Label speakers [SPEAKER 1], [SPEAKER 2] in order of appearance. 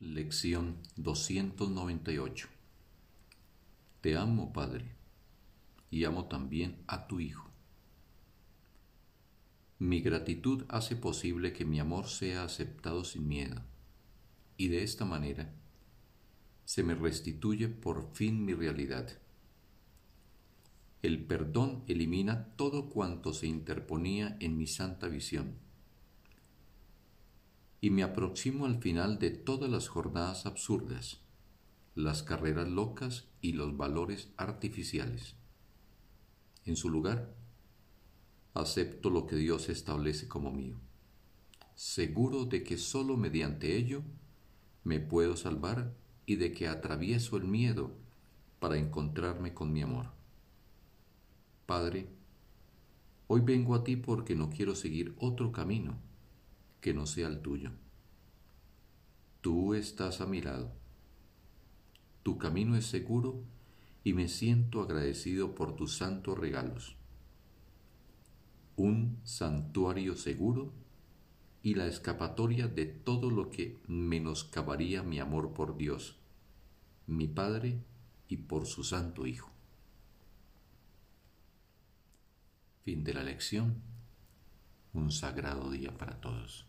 [SPEAKER 1] Lección 298 Te amo, Padre, y amo también a tu Hijo. Mi gratitud hace posible que mi amor sea aceptado sin miedo, y de esta manera se me restituye por fin mi realidad. El perdón elimina todo cuanto se interponía en mi santa visión y me aproximo al final de todas las jornadas absurdas, las carreras locas y los valores artificiales. En su lugar, acepto lo que Dios establece como mío, seguro de que sólo mediante ello me puedo salvar y de que atravieso el miedo para encontrarme con mi amor. Padre, hoy vengo a ti porque no quiero seguir otro camino que no sea el tuyo. Tú estás a mi lado. Tu camino es seguro y me siento agradecido por tus santos regalos. Un santuario seguro y la escapatoria de todo lo que menoscabaría mi amor por Dios, mi Padre y por su Santo Hijo. Fin de la lección. Un sagrado día para todos.